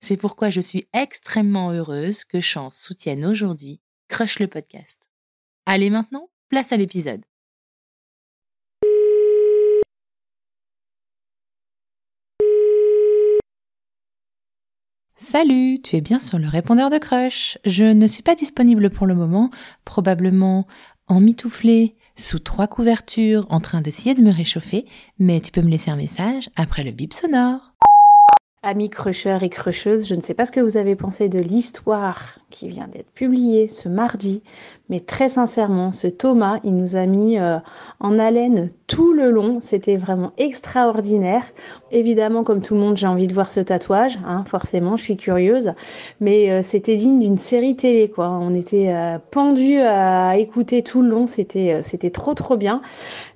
C'est pourquoi je suis extrêmement heureuse que Chance soutienne aujourd'hui Crush le podcast. Allez maintenant, place à l'épisode. Salut, tu es bien sur le répondeur de Crush. Je ne suis pas disponible pour le moment, probablement en mitouflé, sous trois couvertures, en train d'essayer de me réchauffer, mais tu peux me laisser un message après le bip sonore. Amis crusheurs et crusheuses, je ne sais pas ce que vous avez pensé de l'histoire qui vient d'être publiée ce mardi, mais très sincèrement, ce Thomas, il nous a mis euh, en haleine tout le long. C'était vraiment extraordinaire. Évidemment, comme tout le monde, j'ai envie de voir ce tatouage, hein, forcément, je suis curieuse, mais euh, c'était digne d'une série télé, quoi. On était euh, pendus à écouter tout le long. C'était c'était trop trop bien.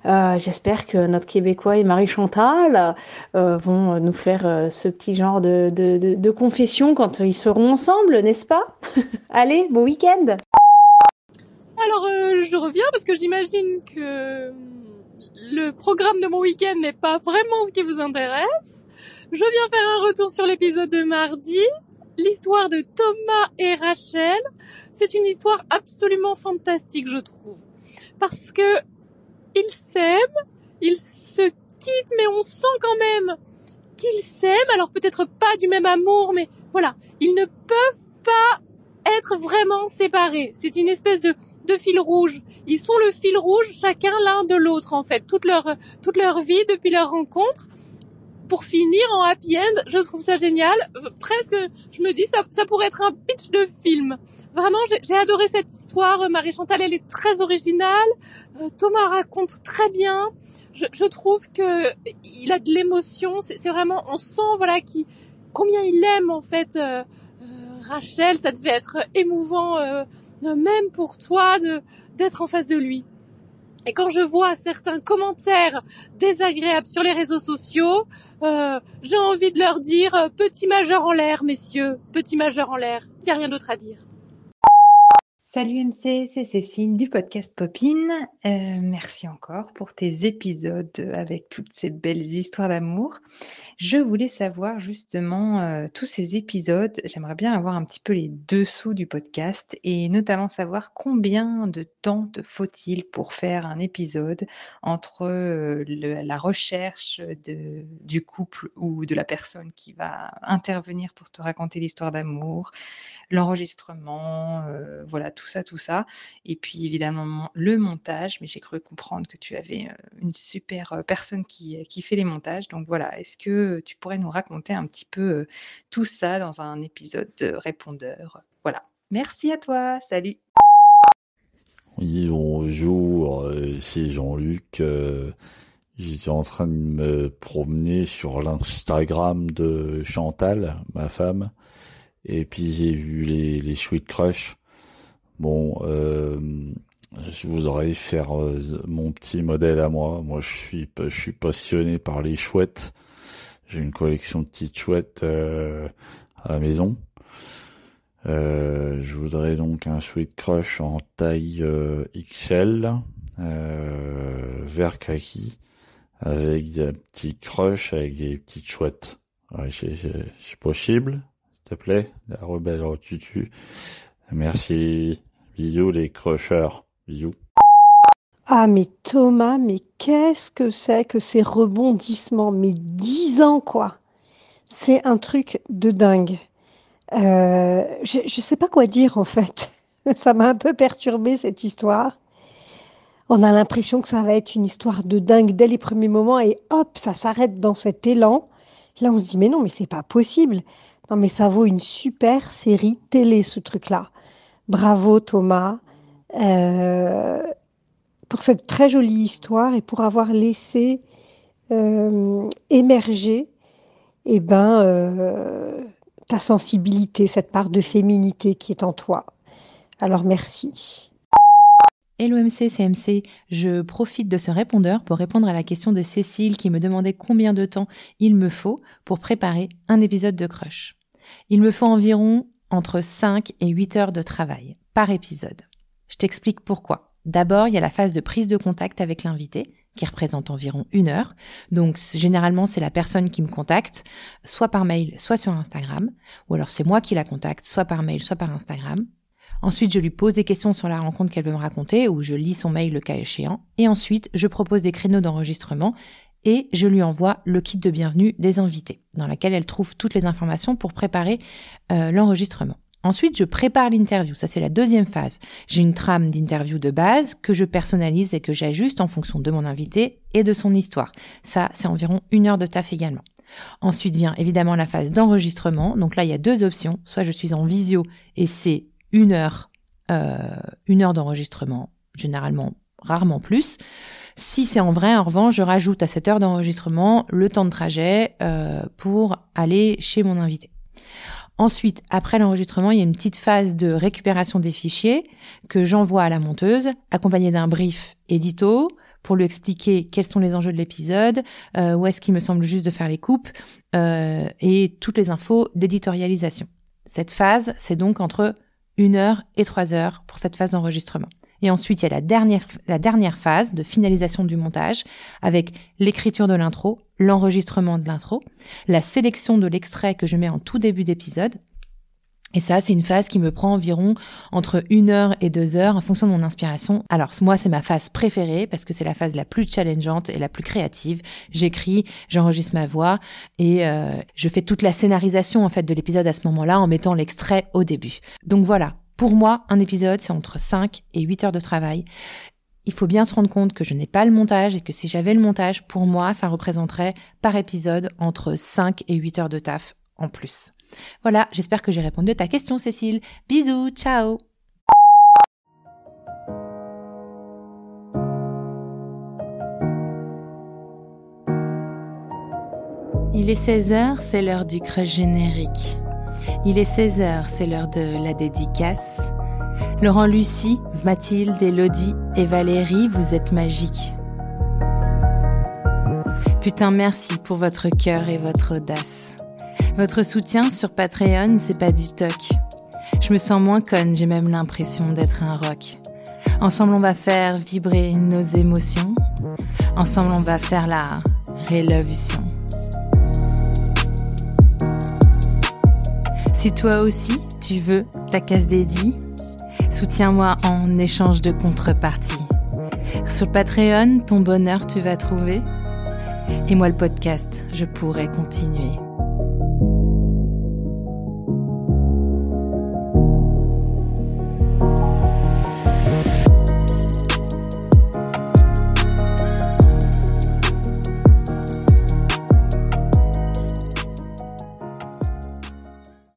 J'espère que notre Québécois et Marie Chantal vont nous faire ce petit genre de, confession quand ils seront ensemble, n'est-ce pas? Allez, bon week-end Alors, euh, je reviens parce que j'imagine que le programme de mon week-end n'est pas vraiment ce qui vous intéresse. Je viens faire un retour sur l'épisode de mardi. L'histoire de Thomas et Rachel, c'est une histoire absolument fantastique, je trouve. Parce que ils s'aiment, ils se quittent, mais on sent quand même qu'ils s'aiment, alors peut-être pas du même amour, mais voilà, ils ne peuvent pas être vraiment séparés. C'est une espèce de, de fil rouge. Ils sont le fil rouge chacun l'un de l'autre en fait, toute leur toute leur vie depuis leur rencontre. Pour finir en happy end, je trouve ça génial. Presque, je me dis ça, ça pourrait être un pitch de film. Vraiment, j'ai adoré cette histoire. Marie Chantal, elle est très originale. Euh, Thomas raconte très bien je, je trouve que il a de l'émotion. C'est vraiment, on sent voilà qui combien il aime en fait euh, Rachel. Ça devait être émouvant euh, même pour toi d'être en face de lui. Et quand je vois certains commentaires désagréables sur les réseaux sociaux, euh, j'ai envie de leur dire petit majeur en l'air, messieurs, petit majeur en l'air. Il n'y a rien d'autre à dire. Salut MC, c'est Cécile du podcast Popine. Euh, merci encore pour tes épisodes avec toutes ces belles histoires d'amour. Je voulais savoir justement euh, tous ces épisodes. J'aimerais bien avoir un petit peu les dessous du podcast et notamment savoir combien de temps te faut-il pour faire un épisode entre euh, la recherche du couple ou de la personne qui va intervenir pour te raconter l'histoire d'amour, l'enregistrement, voilà tout tout ça, tout ça. Et puis évidemment le montage, mais j'ai cru comprendre que tu avais euh, une super euh, personne qui, euh, qui fait les montages. Donc voilà, est-ce que tu pourrais nous raconter un petit peu tout ça dans un épisode de répondeur? Voilà. Merci à toi, salut. Oui, bonjour, c'est Jean-Luc. J'étais en train de me promener sur l'Instagram de Chantal, ma femme, et puis j'ai vu les, les Sweet Crush. Bon, euh, je vous faire euh, mon petit modèle à moi. Moi, je suis, passionné par les chouettes. J'ai une collection de petites chouettes euh, à la maison. Je voudrais donc un sweet crush en taille XL, vert kaki, avec des petits crushs, avec des petites chouettes. C'est possible, s'il te plaît, la rebelle au tutu. Merci. Bisous les crushers. Bisous. Ah mais Thomas, mais qu'est-ce que c'est que ces rebondissements? Mais dix ans quoi C'est un truc de dingue. Euh, je ne sais pas quoi dire en fait. Ça m'a un peu perturbé cette histoire. On a l'impression que ça va être une histoire de dingue dès les premiers moments et hop, ça s'arrête dans cet élan. Là, on se dit mais non, mais c'est pas possible. Non, mais ça vaut une super série télé ce truc-là. Bravo Thomas euh, pour cette très jolie histoire et pour avoir laissé euh, émerger eh ben, euh, ta sensibilité, cette part de féminité qui est en toi. Alors merci. Hello MC, CMC, je profite de ce répondeur pour répondre à la question de Cécile qui me demandait combien de temps il me faut pour préparer un épisode de Crush. Il me faut environ entre 5 et 8 heures de travail par épisode. Je t'explique pourquoi. D'abord, il y a la phase de prise de contact avec l'invité, qui représente environ une heure. Donc généralement, c'est la personne qui me contacte, soit par mail, soit sur Instagram, ou alors c'est moi qui la contacte, soit par mail, soit par Instagram. Ensuite, je lui pose des questions sur la rencontre qu'elle veut me raconter, ou je lis son mail le cas échéant. Et ensuite, je propose des créneaux d'enregistrement et je lui envoie le kit de bienvenue des invités, dans lequel elle trouve toutes les informations pour préparer euh, l'enregistrement. Ensuite, je prépare l'interview. Ça, c'est la deuxième phase. J'ai une trame d'interview de base que je personnalise et que j'ajuste en fonction de mon invité et de son histoire. Ça, c'est environ une heure de taf également. Ensuite vient évidemment la phase d'enregistrement. Donc là, il y a deux options. Soit je suis en visio et c'est une heure, euh, une heure d'enregistrement, généralement, rarement plus. Si c'est en vrai, en revanche, je rajoute à cette heure d'enregistrement le temps de trajet euh, pour aller chez mon invité. Ensuite, après l'enregistrement, il y a une petite phase de récupération des fichiers que j'envoie à la monteuse, accompagnée d'un brief édito pour lui expliquer quels sont les enjeux de l'épisode, euh, où est-ce qu'il me semble juste de faire les coupes et toutes les infos d'éditorialisation. Cette phase, c'est donc entre une heure et trois heures pour cette phase d'enregistrement. Et ensuite, il y a la dernière, la dernière phase de finalisation du montage avec l'écriture de l'intro, l'enregistrement de l'intro, la sélection de l'extrait que je mets en tout début d'épisode. Et ça, c'est une phase qui me prend environ entre une heure et deux heures en fonction de mon inspiration. Alors, moi, c'est ma phase préférée parce que c'est la phase la plus challengeante et la plus créative. J'écris, j'enregistre ma voix et euh, je fais toute la scénarisation en fait de l'épisode à ce moment-là en mettant l'extrait au début. Donc voilà, pour moi, un épisode, c'est entre 5 et 8 heures de travail. Il faut bien se rendre compte que je n'ai pas le montage et que si j'avais le montage, pour moi, ça représenterait par épisode entre 5 et 8 heures de taf en plus. Voilà, j'espère que j'ai répondu à ta question, Cécile. Bisous, ciao Il est 16h, c'est l'heure du creux générique. Il est 16h, c'est l'heure de la dédicace. Laurent Lucie, Mathilde, Elodie et Valérie, vous êtes magiques. Putain, merci pour votre cœur et votre audace. Votre soutien sur Patreon, c'est pas du toc. Je me sens moins conne, j'ai même l'impression d'être un rock. Ensemble, on va faire vibrer nos émotions. Ensemble, on va faire la révolution. Si toi aussi, tu veux ta case dédiée, soutiens-moi en échange de contrepartie. Sur Patreon, ton bonheur tu vas trouver. Et moi le podcast, je pourrai continuer.